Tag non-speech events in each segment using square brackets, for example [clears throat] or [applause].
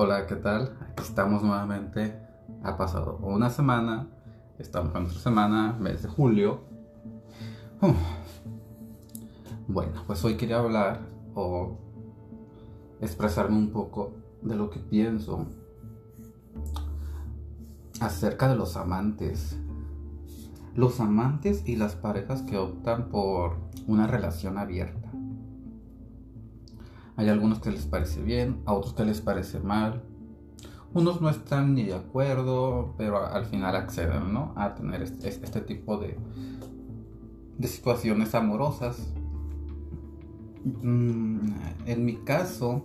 Hola, ¿qué tal? Aquí estamos nuevamente. Ha pasado una semana. Estamos en nuestra semana, mes de julio. Bueno, pues hoy quería hablar o expresarme un poco de lo que pienso acerca de los amantes. Los amantes y las parejas que optan por una relación abierta. Hay algunos que les parece bien, a otros que les parece mal. Unos no están ni de acuerdo, pero al final acceden ¿no? a tener este, tipo de, de situaciones amorosas. Mm, en mi caso,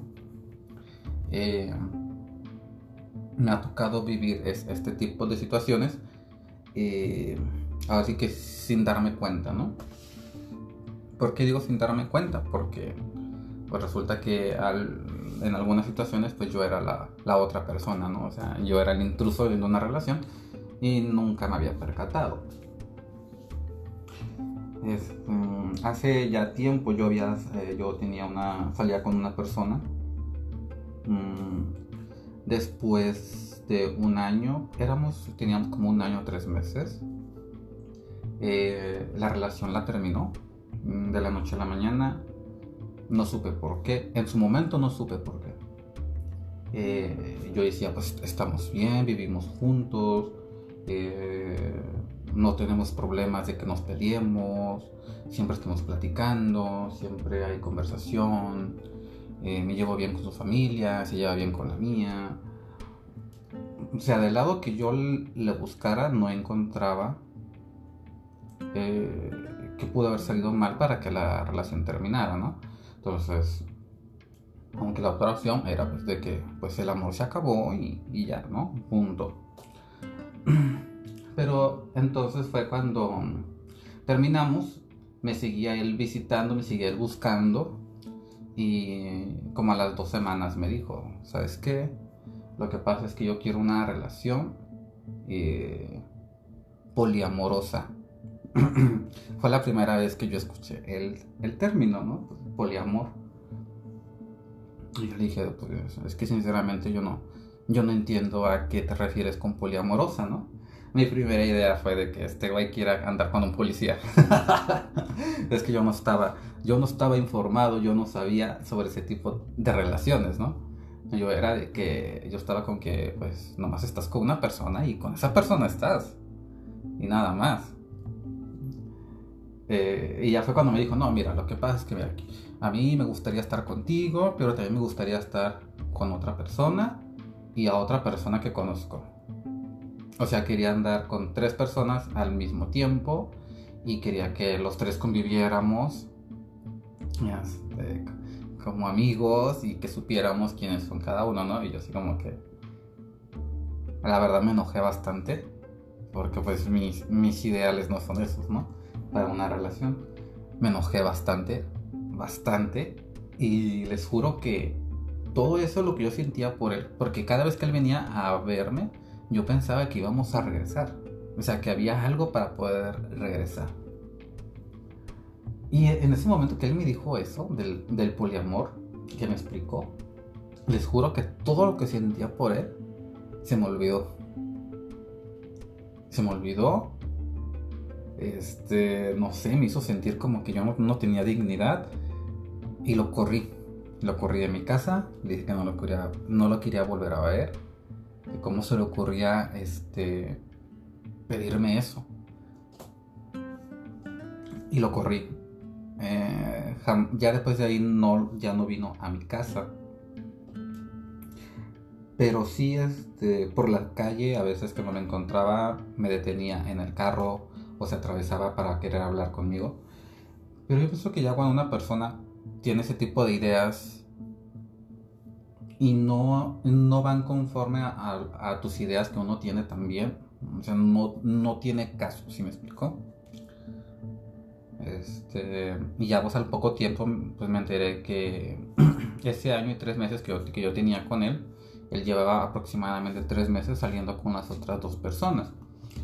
eh, me ha tocado vivir este tipo de situaciones, eh, así que sin darme cuenta, ¿no? ¿Por qué digo sin darme cuenta? Porque pues resulta que en algunas situaciones pues yo era la, otra persona, ¿no? O sea, yo era el intruso en una relación y nunca me había percatado. Mm, hace ya tiempo yo había, eh, yo tenía una, salía con una persona. Mm, después de un año, éramos, teníamos como un año, tres meses. Eh, la relación la terminó mm, de la noche a la mañana no supe por qué. En su momento no supe por qué. Eh, yo decía, pues estamos bien, vivimos juntos, eh, no tenemos problemas de que nos peleemos, siempre estamos platicando, siempre hay conversación, eh, me llevo bien con su familia, se lleva bien con la mía. O sea, del lado que yo le buscara, no encontraba que pudo haber salido mal para que la relación terminara, ¿no? Entonces, aunque la otra opción era pues de que pues el amor se acabó y, ya, ¿no? Punto. [clears throat] Pero entonces fue cuando terminamos, me seguía él visitando, me seguía él buscando y como a las dos semanas me dijo, ¿sabes qué? Lo que pasa es que yo quiero una relación eh, poliamorosa. [clears throat] fue la primera vez que yo escuché el, el término, ¿no? Poliamor. Y yo le dije, pues, es que sinceramente yo no, yo no entiendo a qué te refieres con poliamorosa, ¿no? Mi primera idea fue de que este güey quiera andar con un policía. [laughs] es que yo no estaba, yo no estaba informado, yo no sabía sobre ese tipo de relaciones, ¿no? Yo era de que yo estaba con que, pues, nomás estás con una persona y con esa persona estás. Y nada más. Eh, y ya fue cuando me dijo, no, mira, lo que pasa es que a mí me gustaría estar contigo, pero también me gustaría estar con otra persona y a otra persona que conozco. O sea, quería andar con tres personas al mismo tiempo y quería que los tres conviviéramos este, como amigos y que supiéramos quiénes son cada uno, ¿no? Y yo así como que... La verdad me enojé bastante porque pues mis, mis ideales no son esos, ¿no? Para una relación. Me enojé bastante, bastante. Y les juro que todo eso es lo que yo sentía por él. Porque cada vez que él venía a verme, yo pensaba que íbamos a regresar. O sea, que había algo para poder regresar. Y en ese momento que él me dijo eso, del, del poliamor, que me explicó, les juro que todo lo que sentía por él se me olvidó. Se me olvidó este, no sé, me hizo sentir como que yo no, tenía dignidad y lo corrí. Lo corrí de mi casa, le dije que no lo quería, no lo quería volver a ver. Cómo se le ocurría este, pedirme eso. Y lo corrí. Eh, ya después de ahí no, ya no vino a mi casa. Pero sí, este, por la calle, a veces que me lo encontraba, me detenía en el carro o se atravesaba para querer hablar conmigo. Pero yo pienso que ya cuando una persona tiene ese tipo de ideas y no, no van conforme a, tus ideas que uno tiene también, o sea, no, no tiene caso, si me explico? Este, y ya pues al poco tiempo pues me enteré que [clears throat] ese año y tres meses que yo, que yo tenía con él, él llevaba aproximadamente tres meses saliendo con las otras dos personas.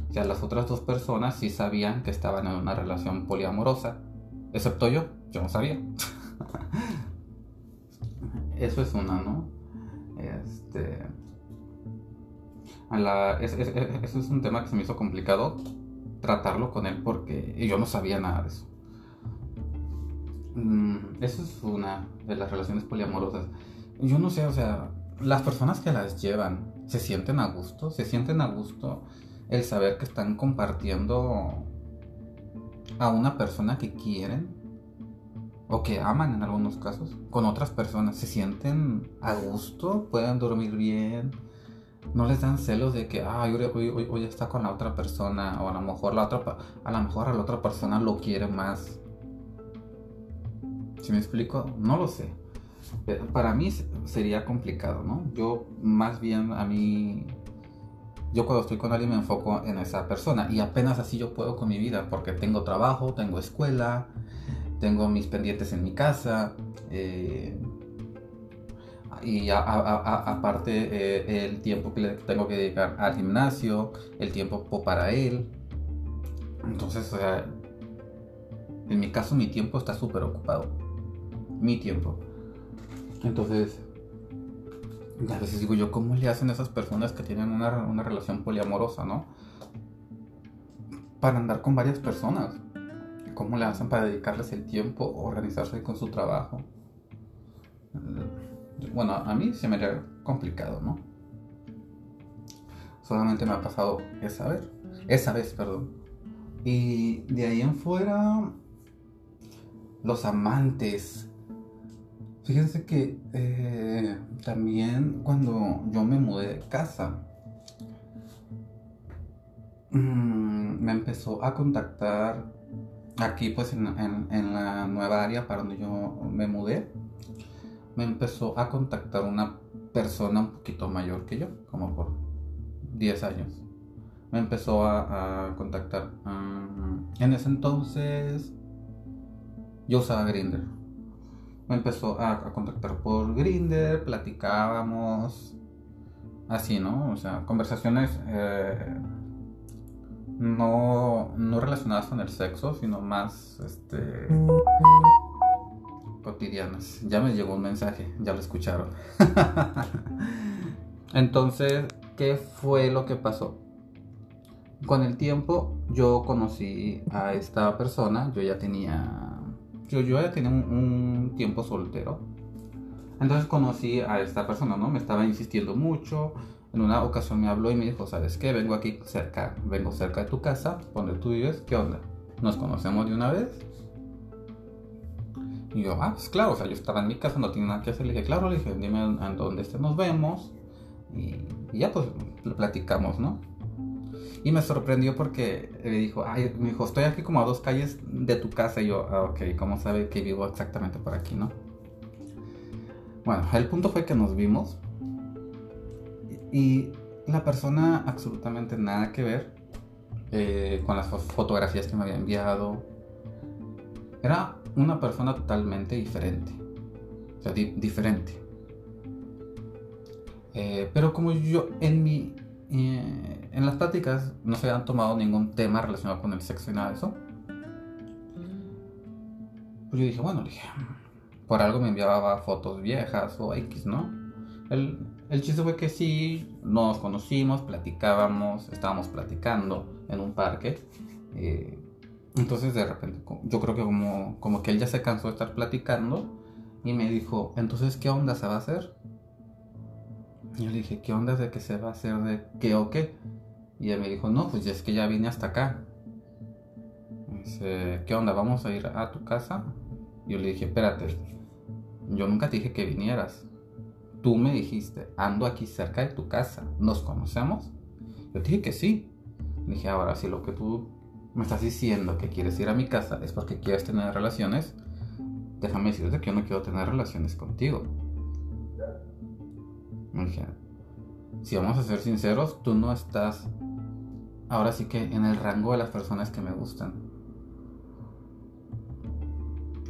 O sea, las otras dos personas sí sabían que estaban en una relación poliamorosa, excepto yo, yo no sabía. [laughs] Eso es una, ¿no? Este. eso es un tema que se me hizo complicado tratarlo con él porque yo no sabía nada de eso. Mm, eso es una de las relaciones poliamorosas. Yo no sé, o sea, las personas que las llevan se sienten a gusto, se sienten a gusto el saber que están compartiendo a una persona que quieren o que aman en algunos casos con otras personas, se sienten a gusto, pueden dormir bien, no les dan celos de que ah, hoy, hoy, está con la otra persona o a lo mejor la otra a lo mejor la otra persona lo quiere más. Si me explico? No lo sé. Para mí sería complicado, ¿no? Yo más bien a mí yo cuando estoy con alguien me enfoco en esa persona y apenas así yo puedo con mi vida porque tengo trabajo, tengo escuela, tengo mis pendientes en mi casa eh, y aparte eh, el tiempo que tengo que dedicar al gimnasio, el tiempo para él. Entonces, en mi caso mi tiempo está súper ocupado. Mi tiempo. Entonces, a veces digo yo, ¿cómo le hacen esas personas que tienen una, una relación poliamorosa, no? Para andar con varias personas. ¿Cómo le hacen para dedicarles el tiempo, organizarse con su trabajo? Bueno, a mí se me haría complicado, ¿no? Solamente me ha pasado esa vez. Esa vez, perdón. Y de ahí en fuera, los amantes Fíjense que eh, también cuando yo me mudé de casa, mm, me empezó a contactar aquí pues en, la nueva área para donde yo me mudé, me empezó a contactar una persona un poquito mayor que yo, como por 10 años. Me empezó a, contactar. Mm, en ese entonces yo usaba Grinder me empezó a, contactar por Grinder, platicábamos, así, ¿no? O sea, conversaciones eh, no, no relacionadas con el sexo, sino más, este, cotidianas. Ya me llegó un mensaje, ya lo escucharon. [laughs] Entonces, ¿qué fue lo que pasó? Con el tiempo yo conocí a esta persona, yo ya tenía yo, yo ya tenía un, tiempo soltero. Entonces conocí a esta persona, ¿no? Me estaba insistiendo mucho. En una ocasión me habló y me dijo, ¿sabes qué? Vengo aquí cerca, vengo cerca de tu casa, donde tú vives, ¿qué onda? ¿Nos conocemos de una vez? Y yo, ah, pues claro, o sea, yo estaba en mi casa, no tenía nada que hacer. Le dije, claro, le dije, dime en dónde nos vemos. Y ya pues platicamos, ¿no? Y me sorprendió porque me dijo, ay, me dijo, estoy aquí como a dos calles de tu casa. Y yo, ah, ok, ¿cómo sabe que vivo exactamente por aquí, no? Bueno, el punto fue que nos vimos. Y la persona absolutamente nada que ver eh, con las fotografías que me había enviado. Era una persona totalmente diferente. O sea, diferente. Eh, pero como yo en mi en las pláticas no se habían tomado ningún tema relacionado con el sexo y nada de eso. Pues yo dije, bueno, dije, por algo me enviaba fotos viejas o X, ¿no? El, el chiste fue que sí, nos conocimos, platicábamos, estábamos platicando en un parque. Eh, entonces de repente, yo creo que como, como que él ya se cansó de estar platicando y me dijo, entonces, ¿qué onda se va a hacer? Yo le dije, ¿qué onda de que se va a hacer de qué o qué? Y ella me dijo, no, pues es que ya vine hasta acá. dice, ¿qué onda? ¿Vamos a ir a tu casa? Y yo le dije, espérate, yo nunca te dije que vinieras. Tú me dijiste, ando aquí cerca de tu casa, ¿nos conocemos? Yo dije que sí. Le dije, ahora si lo que tú me estás diciendo que quieres ir a mi casa es porque quieres tener relaciones, déjame decirte que yo no quiero tener relaciones contigo si vamos a ser sinceros, tú no estás ahora sí que en el rango de las personas que me gustan.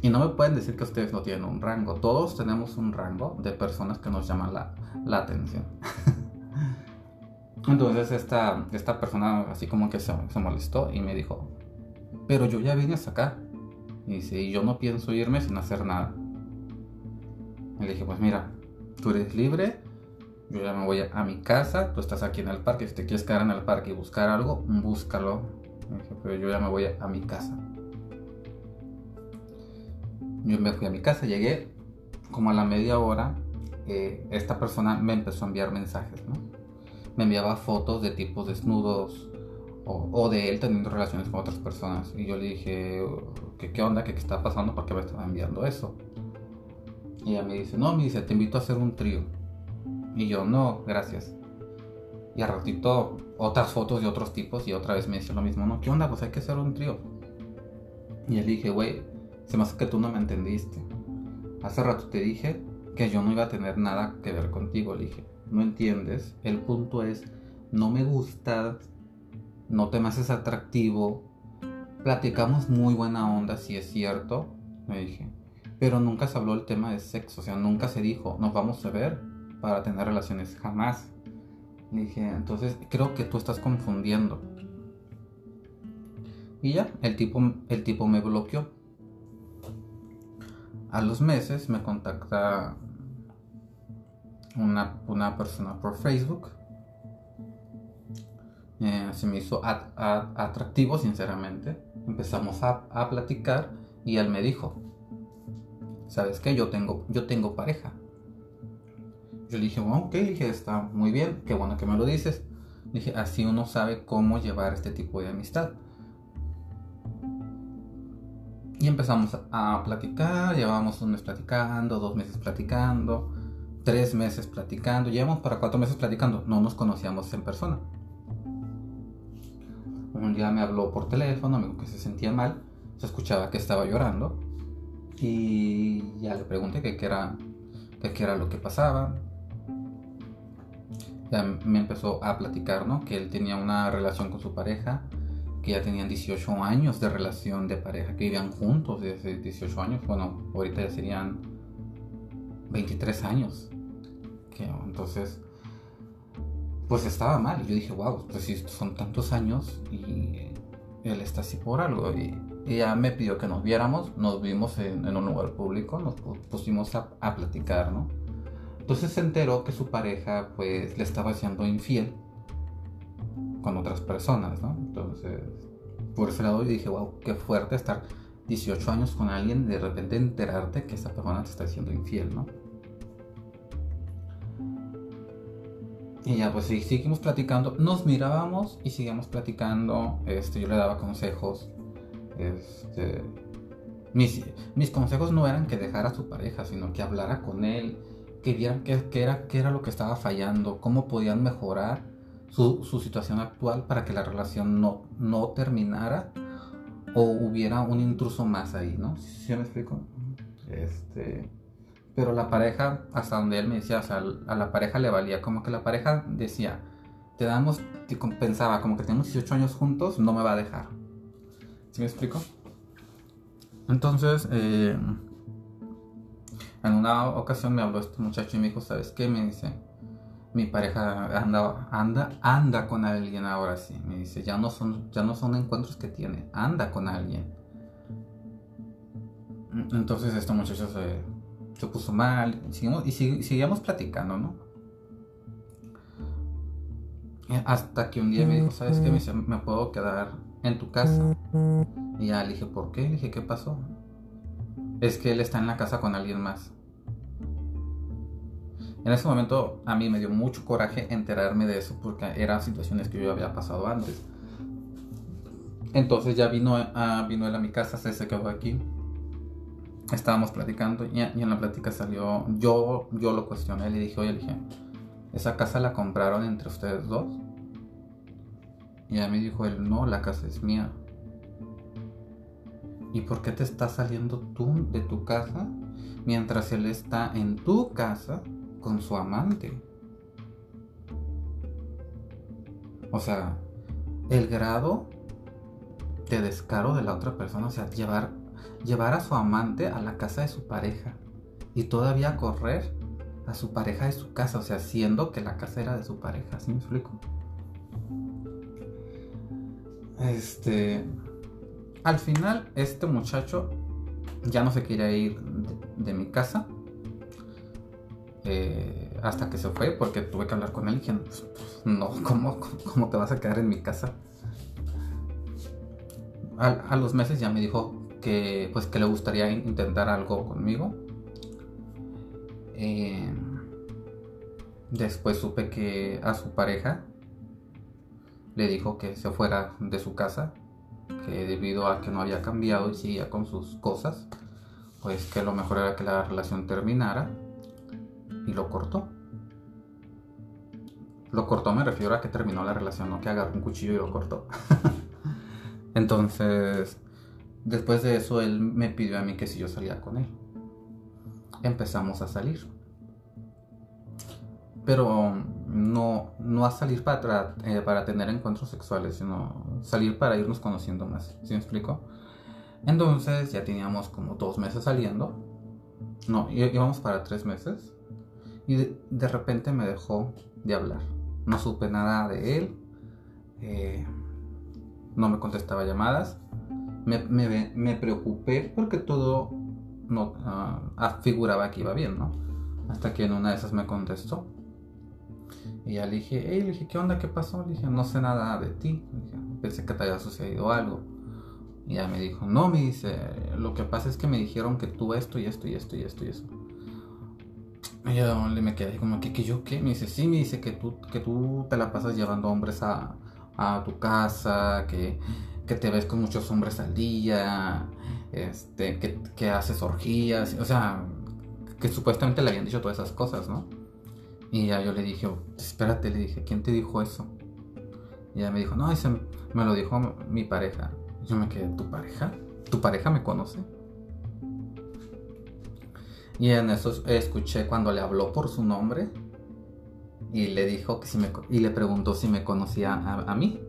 Y no me pueden decir que ustedes no tienen un rango. Todos tenemos un rango de personas que nos llaman la, la atención. [laughs] Entonces esta, esta persona así como que se, se, molestó y me dijo, pero yo ya vine hasta acá. Y dice, yo no pienso irme sin hacer nada. Y le dije, pues mira, tú eres libre yo ya me voy a, mi casa, tú estás aquí en el parque, si te quieres quedar en el parque y buscar algo, búscalo. pero yo ya me voy a, mi casa. Yo me fui a mi casa, llegué como a la media hora, eh, esta persona me empezó a enviar mensajes. Me enviaba fotos de tipos desnudos o, de él teniendo relaciones con otras personas. Y yo le dije, ¿qué, qué onda? ¿Qué, está pasando? ¿Por qué me estaba enviando eso? Y ella me dice, no, me dice, te invito a hacer un trío. Y yo, no, gracias. Y al ratito, otras fotos de otros tipos y otra vez me dice lo mismo, no, ¿qué onda? Pues hay que hacer un trío. Y le dije, güey, se me hace que tú no me entendiste. Hace rato te dije que yo no iba a tener nada que ver contigo. Le dije, no entiendes. El punto es, no me gustas, no te me haces atractivo. Platicamos muy buena onda, si es cierto. Me dije, pero nunca se habló el tema de sexo. O sea, nunca se dijo, nos vamos a ver para tener relaciones, jamás. Le dije, entonces creo que tú estás confundiendo. Y ya, el tipo, el tipo me bloqueó. A los meses me contacta una, persona por Facebook. Eh, se me hizo atractivo, sinceramente. Empezamos a, a, platicar y él me dijo, ¿sabes qué? Yo tengo, yo tengo pareja. Yo dije, ok, dije, está muy bien, qué bueno que me lo dices. Dije, así uno sabe cómo llevar este tipo de amistad. Y empezamos a platicar, llevábamos un mes platicando, dos meses platicando, tres meses platicando, llevamos para cuatro meses platicando, no nos conocíamos en persona. Un día me habló por teléfono, me dijo que se sentía mal, se escuchaba que estaba llorando y ya le pregunté qué era, qué era lo que pasaba me empezó a platicar, ¿no? Que él tenía una relación con su pareja, que ya tenían 18 años de relación de pareja, que vivían juntos desde 18 años, bueno, ahorita ya serían 23 años. Que, entonces, pues estaba mal. Yo dije, wow, pues si son tantos años y él está así por algo. Y ella me pidió que nos viéramos, nos vimos en, un lugar público, nos pusimos a, a platicar, ¿no? Entonces se enteró que su pareja pues le estaba siendo infiel con otras personas, ¿no? Entonces, por ese lado yo dije, wow, qué fuerte estar 18 años con alguien y de repente enterarte que esa persona te está siendo infiel, ¿no? Y ya pues seguimos platicando, nos mirábamos y seguíamos platicando, este, yo le daba consejos, este, mis, mis consejos no eran que dejara a su pareja, sino que hablara con él, que vieran qué, era, qué era lo que estaba fallando, cómo podían mejorar su, situación actual para que la relación no, no terminara o hubiera un intruso más ahí, ¿no? ¿Sí me explico? Este, pero la pareja, hasta donde él me decía, o sea, a la pareja le valía, como que la pareja decía, te damos, te compensaba, como que tenemos 18 años juntos, no me va a dejar. ¿Sí me explico? Entonces, eh, en una ocasión me habló este muchacho y me dijo, ¿sabes qué? Me dice, mi pareja anda, anda, anda con alguien ahora sí. Me dice, ya no son, ya no son encuentros que tiene, anda con alguien. Entonces este muchacho se, puso mal y, seguíamos platicando, ¿no? Hasta que un día me dijo, ¿sabes qué? Me dice, me puedo quedar en tu casa. Y ya le dije, ¿por qué? Le dije, ¿qué pasó? Es que él está en la casa con alguien más. En ese momento a mí me dio mucho coraje enterarme de eso porque eran situaciones que yo había pasado antes. Entonces ya vino, a, vino él a mi casa, se, quedó aquí. Estábamos platicando y, en la plática salió, yo, yo lo cuestioné, le dije, oye, le dije, ¿esa casa la compraron entre ustedes dos? Y a mí dijo él, no, la casa es mía. ¿Y por qué te estás saliendo tú de tu casa mientras él está en tu casa con su amante? O sea, el grado de descaro de la otra persona, o sea, llevar, llevar a su amante a la casa de su pareja y todavía correr a su pareja de su casa, o sea, siendo que la casa era de su pareja, ¿sí me explico? Este, al final, este muchacho ya no se quería ir de, mi casa. eh, hasta que se fue, porque tuve que hablar con él y dije, pues, pues, no, [laughs] ¿cómo, ¿cómo, te vas a quedar en mi casa? A, los meses ya me dijo que, pues, que le gustaría intentar algo conmigo. Eh, después supe que a su pareja le dijo que se fuera de su casa, que debido a que no había cambiado y seguía con sus cosas, pues que lo mejor era que la relación terminara y lo cortó. Lo cortó me refiero a que terminó la relación, no que agarró un cuchillo y lo cortó. [laughs] Entonces, después de eso, él me pidió a mí que si yo salía con él. Empezamos a salir. Pero no, no a salir para, eh, para tener encuentros sexuales, sino salir para irnos conociendo más. ¿Sí me explico? Entonces ya teníamos como dos meses saliendo. No, íbamos para tres meses. Y de, repente me dejó de hablar. No supe nada de él. Eh, no me contestaba llamadas. Me, preocupé porque todo no, uh, figuraba que iba bien, ¿no? Hasta que en una de esas me contestó. Y ya le dije, hey, le dije, ¿qué onda? ¿Qué pasó? Le dije, no sé nada de ti. pensé que te había sucedido algo. Y ya me dijo, no, me dice, lo que pasa es que me dijeron que tú esto y esto y esto y esto y eso. Y yo le me quedé como, ¿qué, que yo qué? Me dice, sí, me dice que tú, que tú te la pasas llevando hombres a, a tu casa, que, que, te ves con muchos hombres al día, este, que, que haces orgías, o sea, que supuestamente le habían dicho todas esas cosas, ¿no? Y ya yo le dije, espérate, le dije, ¿quién te dijo eso? Y ella me dijo, no, ese me lo dijo mi pareja. Yo me quedé, ¿tu pareja? ¿Tu pareja me conoce? Y en eso escuché cuando le habló por su nombre y le dijo que si me y le preguntó si me conocía a, mí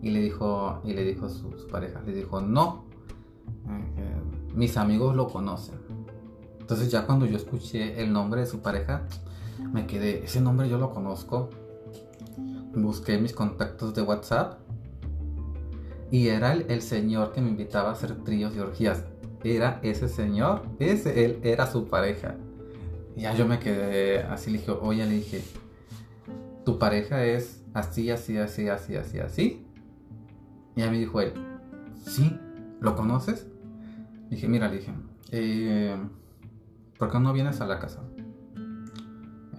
y le dijo y le dijo su, pareja le dijo no eh, mis amigos lo conocen entonces ya cuando yo escuché el nombre de su pareja me quedé ese nombre yo lo conozco busqué mis contactos de WhatsApp y era el, señor que me invitaba a hacer tríos y orgías. Era ese señor, ese él era su pareja. Ya yo me quedé así, le dije, oye, le dije, tu pareja es así, así, así, así, así, así. Y ya me dijo él, sí, ¿lo conoces? dije, mira, le dije, eh, ¿por qué no vienes a la casa?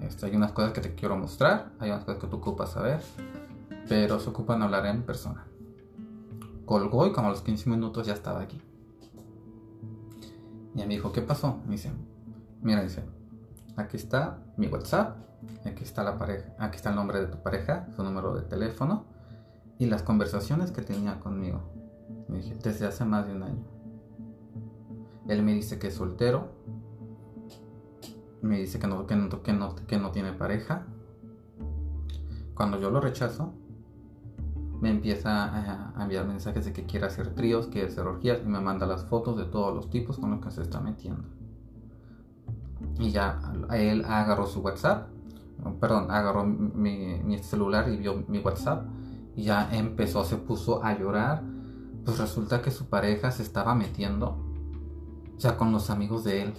Este, hay unas cosas que te quiero mostrar, hay unas cosas que tú ocupas saber, pero se ocupan hablar en persona colgó y como a los 15 minutos ya estaba aquí. Y me dijo, ¿qué pasó? Me dice, mira, dice, aquí está mi WhatsApp, aquí está la pareja, aquí está el nombre de tu pareja, su número de teléfono y las conversaciones que tenía conmigo. Me dije, desde hace más de un año. Él me dice que es soltero, me dice que no, que no, que no, que no tiene pareja. Cuando yo lo rechazo, me empieza a, enviar mensajes de que quiere hacer tríos, quiere hacer orgías y me manda las fotos de todos los tipos con los que se está metiendo. Y ya él agarró su WhatsApp, perdón, agarró mi, celular y vio mi WhatsApp y ya empezó, se puso a llorar. Pues resulta que su pareja se estaba metiendo ya con los amigos de él.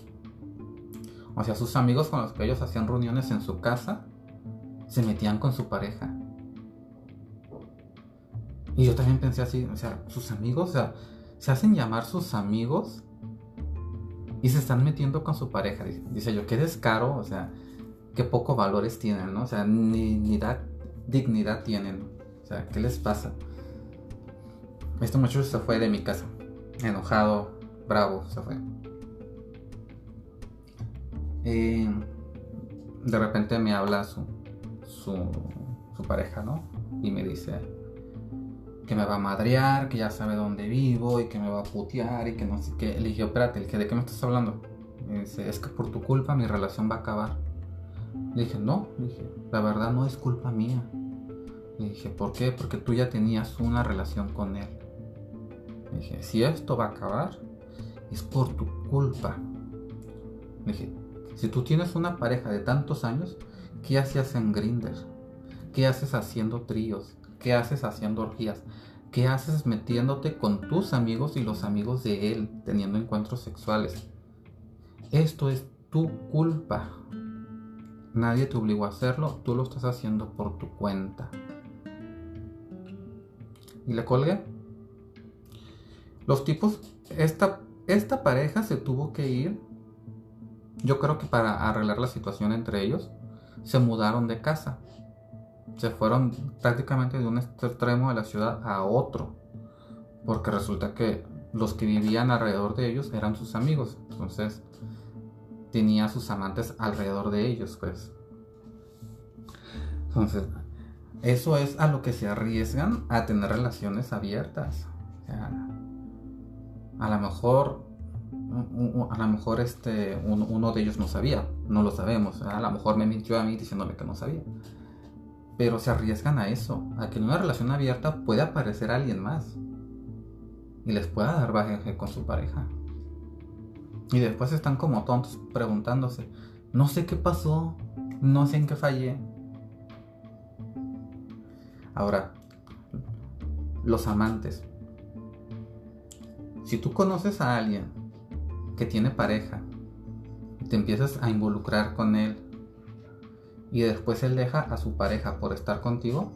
O sea, sus amigos con los que ellos hacían reuniones en su casa se metían con su pareja. Y yo también pensé así, o sea, sus amigos, o sea, se hacen llamar sus amigos y se están metiendo con su pareja. Dice yo, qué descaro, o sea, qué poco valores tienen, ¿no? O sea, ni, ni dignidad tienen. O sea, ¿qué les pasa? Este muchacho se fue de mi casa, enojado, bravo, se fue. De repente me habla su, su, su pareja, ¿no? Y me dice, que me va a madrear, que ya sabe dónde vivo y que me va a putear y que no sé qué. Le dije, espérate, ¿de qué me estás hablando? Me dice, es que por tu culpa mi relación va a acabar. Le dije, no, le dije, la verdad no es culpa mía. Le dije, ¿por qué? Porque tú ya tenías una relación con él. Le dije, si esto va a acabar, es por tu culpa. Le dije, si tú tienes una pareja de tantos años, ¿qué hacías en Grinder? ¿Qué haces haciendo tríos? ¿Qué haces haciendo orgías? ¿Qué haces metiéndote con tus amigos y los amigos de él teniendo encuentros sexuales? Esto es tu culpa. Nadie te obligó a hacerlo, tú lo estás haciendo por tu cuenta. Y le colgué. Los tipos, esta, esta pareja se tuvo que ir, yo creo que para arreglar la situación entre ellos, se mudaron de casa. Se fueron prácticamente de un extremo de la ciudad a otro. Porque resulta que los que vivían alrededor de ellos eran sus amigos. Entonces tenía sus amantes alrededor de ellos, pues. Entonces, eso es a lo que se arriesgan a tener relaciones abiertas. a lo mejor, a lo mejor este, uno, de ellos no sabía, no lo sabemos. A lo mejor me mintió a mí diciéndome que no sabía. Pero se arriesgan a eso, a que en una relación abierta puede aparecer alguien más y les pueda dar baje con su pareja. Y después están como tontos preguntándose, no sé qué pasó, no sé en qué fallé. Ahora, los amantes. Si tú conoces a alguien que tiene pareja y te empiezas a involucrar con él y después él deja a su pareja por estar contigo,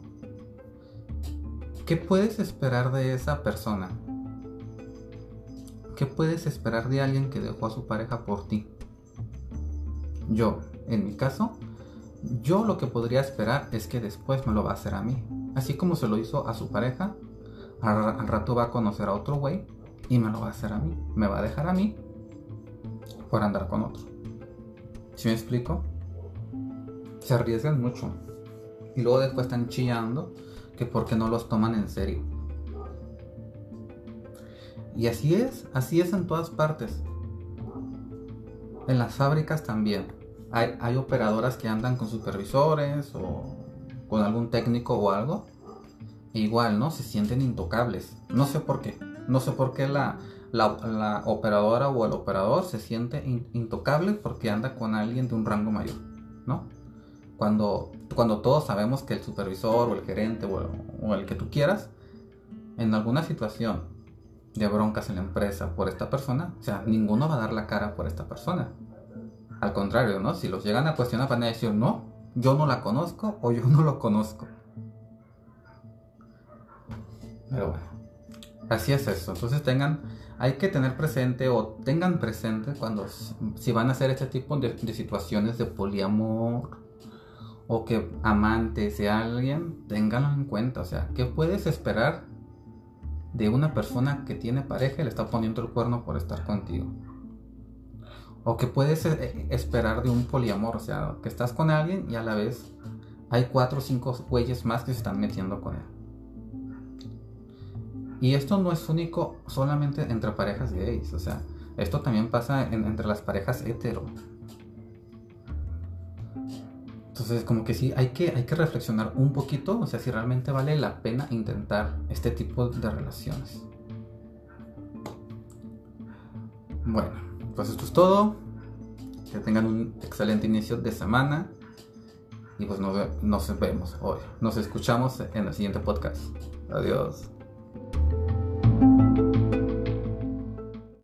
¿qué puedes esperar de esa persona? ¿Qué puedes esperar de alguien que dejó a su pareja por ti? Yo, en mi caso, yo lo que podría esperar es que después me lo va a hacer a mí. Así como se lo hizo a su pareja, al, rato va a conocer a otro güey y me lo va a hacer a mí. Me va a dejar a mí por andar con otro. ¿Sí me explico? Se arriesgan mucho. Y luego después están chillando que porque no los toman en serio. Y así es, así es en todas partes. En las fábricas también. Hay, operadoras que andan con supervisores o con algún técnico o algo. E igual, ¿no? Se sienten intocables. No sé por qué. No sé por qué la, la, operadora o el operador se siente intocable porque anda con alguien de un rango mayor, ¿no? Cuando, cuando todos sabemos que el supervisor o el gerente o el que tú quieras, en alguna situación de broncas en la empresa por esta persona, o sea, ninguno va a dar la cara por esta persona. Al contrario, ¿no? Si los llegan a cuestionar, van a decir, no, yo no la conozco o yo no lo conozco. Pero bueno, así es eso. Entonces tengan, hay que tener presente o tengan presente cuando, si van a hacer este tipo de, situaciones de poliamor o que amante sea alguien, ténganlo en cuenta. O sea, ¿qué puedes esperar de una persona que tiene pareja y le está poniendo el cuerno por estar contigo. O que puedes eh, esperar de un poliamor, o sea, que estás con alguien y a la vez hay cuatro o cinco güeyes más que se están metiendo con él. Y esto no es único solamente entre parejas gays, o sea, esto también pasa entre las parejas hetero. Entonces, como que sí, hay que, hay que reflexionar un poquito, o sea, si realmente vale la pena intentar este tipo de relaciones. Bueno, pues esto es todo. Que tengan un excelente inicio de semana. Y pues nos, nos vemos hoy. Nos escuchamos en el siguiente podcast. Adiós.